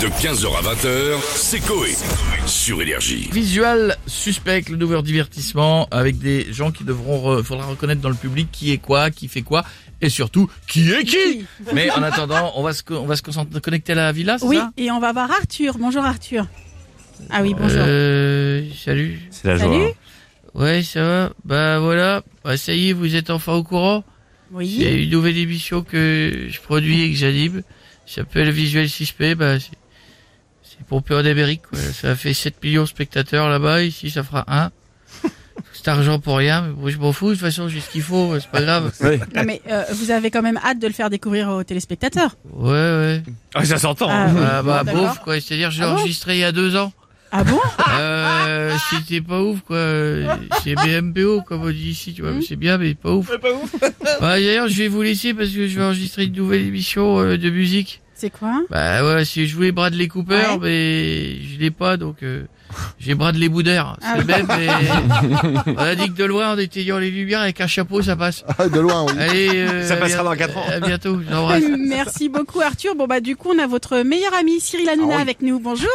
De 15h à 20h, c'est Coé. Sur Énergie. Visual Suspect, le nouveau divertissement avec des gens qui devront, re- faudra reconnaître dans le public qui est quoi, qui fait quoi, et surtout qui est qui. Mais en attendant, on va se, on va se concentrer- connecter à la villa, c'est Oui, ça et on va voir Arthur. Bonjour Arthur. Ah oui, bonjour. Euh, salut. C'est la Salut. joie. Ouais, ça va. Bah voilà. Bah ça y est, vous êtes enfin au courant. Il y a Oui. une nouvelle émission que je produis et que j'anime. Ça s'appelle Visual Suspect. Bah c'est, pompé en Amérique. Quoi. Ça a fait 7 millions de spectateurs là-bas. Ici, ça fera 1. C'est argent pour rien, mais bon, je m'en fous, de toute façon, j'ai ce qu'il faut, c'est pas grave. Oui. Non, mais euh, vous avez quand même hâte de le faire découvrir aux téléspectateurs. Ouais, ouais. Ah, ça s'entend. Ah, hein. oui. Ah, bah, Bon, bof, quoi. C'est-à-dire, je l'ai Ah bon enregistré il y a deux ans. Ah bon Euh, c'était pas ouf, quoi. C'est BMPO, comme on dit ici, tu vois. Hmm. C'est bien, mais pas ouf. Bah, d'ailleurs, je vais vous laisser parce que je vais enregistrer une nouvelle émission euh, de musique. C'est quoi? Bah, ouais, si je voulais Bradley Cooper, Ouais. mais je l'ai pas, donc, euh, j'ai Bradley Boudère. C'est Ah le oui. même, mais on a dit que de loin, en éteignant les lumières avec un chapeau, ça passe. de loin, oui. Allez, euh, Ça passera bien- dans quatre ans. À bientôt, je. Merci beaucoup Arthur. Bon bah du coup on a votre meilleur ami Cyril Hanouna Ah oui. avec nous. Bonjour.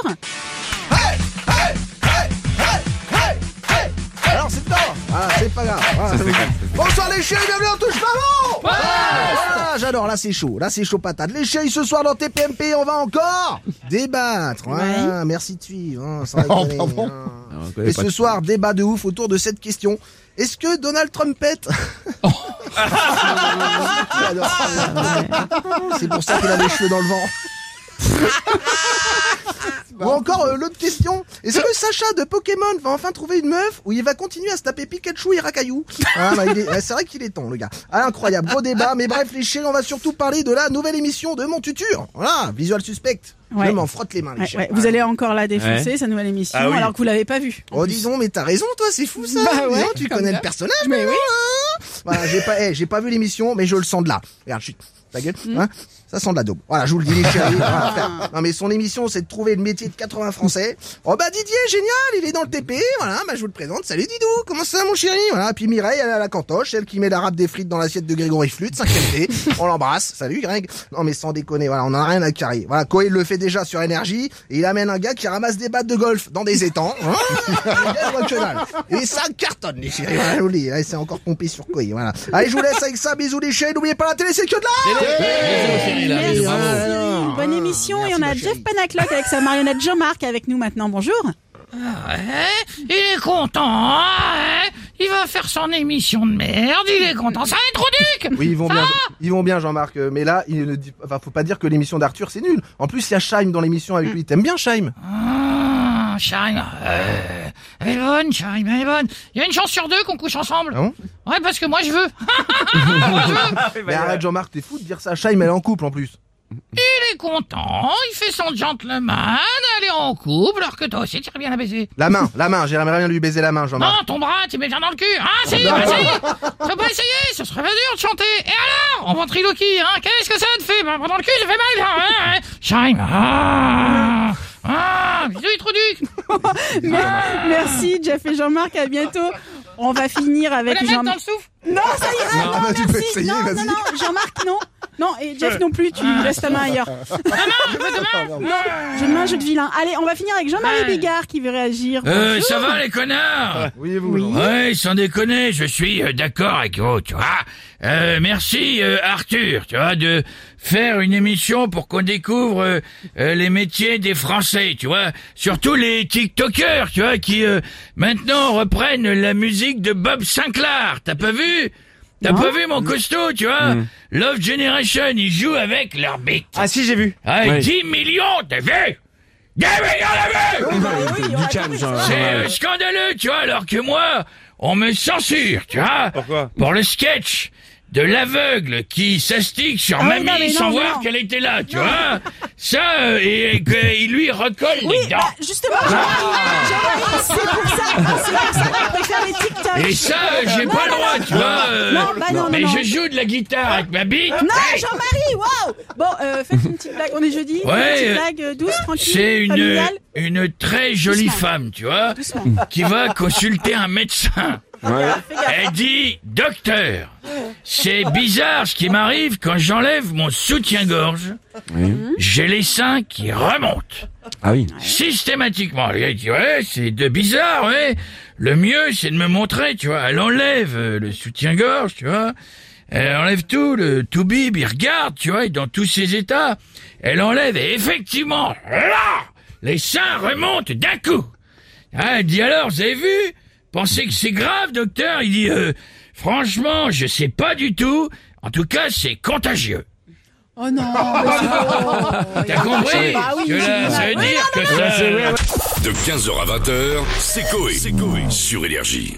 Alors c'est dedans Ah, c'est pas grave. Bonsoir les chéris, bienvenue en touche pas bon J'adore, là c'est chaud, là c'est chaud patate. Les chéris, ce soir dans TPMP, on va encore débattre. Merci de suivre. hein, sans déconner, hein. Et ce soir, débat de ouf autour de cette question. Est-ce que Donald Trump pète. C'est pour ça qu'il a les cheveux dans le vent. Ou encore euh, l'autre question, est-ce que Sacha de Pokémon va enfin trouver une meuf ou il va continuer à se taper Pikachu et Rakaillou ah, bah, C'est vrai qu'il est temps le gars. Ah, incroyable, gros débat, mais bref les chéris, on va surtout parler de la nouvelle émission de mon tutur. Voilà, Visual Suspect. Ouais. Je m'en frotte les mains les Ouais, ouais, vous allez encore la défoncer sa nouvelle émission Ah oui. alors que vous l'avez pas vue. Oh plus. dis donc, mais t'as raison toi, c'est fou ça. Bah ouais, donc, tu connais d'hab. le personnage Mais oui. Voilà, j'ai pas, eh, j'ai pas vu l'émission, mais je le sens de là. Regarde, chut, ta gueule, Hmm. hein ça sent de la daube. Voilà, je vous le dis les chéris. Voilà, non mais son émission, c'est de trouver le métier de 80 Français. Oh bah Didier, génial, il est dans le TP. Voilà, bah je vous le présente. Salut Didou, comment ça mon chéri Voilà, puis Mireille, elle est à la cantoche, elle qui met la râpe des frites dans l'assiette de Grégory Flute, 5 D. On l'embrasse. Salut Greg. Non mais sans déconner, voilà, on en a rien à carrer. Voilà, Coé le fait déjà sur énergie et il amène un gars qui ramasse des battes de golf dans des étangs. Hein et ça cartonne les chéris. Voilà, je vous le dis. Allez, c'est encore pompé sur Coé. Voilà. Allez, je vous laisse avec ça. Bisous les chéris. N'oubliez pas la télé, c'est que de là. Merci bravo. Ah, Bonne ah, émission merci, et on a. Jeff Panaclock avec sa marionnette Jean-Marc avec nous maintenant. Bonjour. Ouais, il est content, hein il va faire son émission de merde, il est content, ça va être Duc Oui, ils vont bien. Ils vont bien, Jean-Marc. euh, Mais là, il ne dit, enfin, faut pas dire que l'émission d'Arthur c'est nul. En plus, il y a Scheim dans l'émission avec lui. T'aimes bien Scheim Ah, euh, elle est bonne, Chaim, elle est bonne. Il y a une chance sur deux qu'on couche ensemble. Ah bon ouais, parce que moi je veux. Mais arrête, Jean-Marc, t'es fou de dire ça. Scheim, elle est en couple en plus. Il est content, il fait son gentleman, elle est en couple, alors que toi aussi tu bien la baiser. La main, la main. J'aimerais bien lui baiser la main, Jean-Marc. Non, ton bras, tu mets bien dans le cul. Ah, si, vas-y. Tu vas pas essayer, ce serait pas dur de chanter. Et alors, en ventriloquie, hein, qu'est-ce que ça te fait? Bah, dans le cul, ça fait mal, hein, hein. Chaim, ah, ah, bisous, les trous ducs. Merci Jeff et Jean-Marc. À bientôt. On va finir avec la mettre Jean. dans le souffle. Non, ça ira. Non, bah, merci. essayer, non, non, non, Jean-Marc, non. Non, et Jeff non plus, tu laisses ta main ailleurs. Non, je main, jeu de vilain. Allez, on va finir avec Jean-Marie. Bigard qui veut réagir. Euh, ça va les connards Oui, et vous. Oui. Ouais, sans déconner, je suis euh, d'accord avec vous, tu vois. Euh, merci euh, Arthur, tu vois, de faire une émission pour qu'on découvre euh, euh, les métiers des Français, tu vois. Surtout les TikTokers, tu vois, qui euh, maintenant reprennent la musique de Bob Sinclair. T'as pas vu? T'as pas vu mon costaud, tu vois Love Generation, ils jouent avec leur beat. Ah si, j'ai vu. Ah, Oui. 10 millions de vues 10 millions Du calme, Jean. c'est euh, scandaleux, tu vois, alors que moi, on me censure, tu vois. Pourquoi Pour le sketch de l'aveugle qui s'astique sur Ah oui, mamie non, sans non, voir qu'elle était là, tu vois. Ça, euh, et, et qu'il lui recolle Oui, les dents. bah, justement, Jean-Marie, c'est pour ça, c'est pour ça Et ça, euh, j'ai pas le droit, tu vois. euh, Non, bah non, non, mais je joue de la guitare avec ma bite. Non, Jean-Marie, waouh Bon, euh, faites une petite blague. On est jeudi. une Ouais, petite euh, blague euh, douce, tranquille, C'est une, une très jolie Doucement. femme, tu vois, Doucement. qui va consulter un médecin. Ouais. Elle dit, docteur, c'est bizarre ce qui m'arrive quand j'enlève mon soutien-gorge. J'ai les seins qui remontent. Ah oui. Systématiquement. Il dit, ouais, c'est de bizarre, ouais. Le mieux, c'est de me montrer, tu vois. Elle enlève euh, le soutien-gorge, tu vois. Elle enlève tout, le tout bib, il regarde, tu vois, dans tous ses états. Elle enlève, et effectivement, là, les seins remontent d'un coup. Ah, elle dit alors, vous avez vu? Pensez que c'est grave, docteur? Il dit, euh, franchement, je sais pas du tout. En tout cas, c'est contagieux. Oh non. T'as compris Bah oui, Que là, j'ai ça veut bien- dire que ça... De 15h à 20h, c'est Coé. Sur Énergie.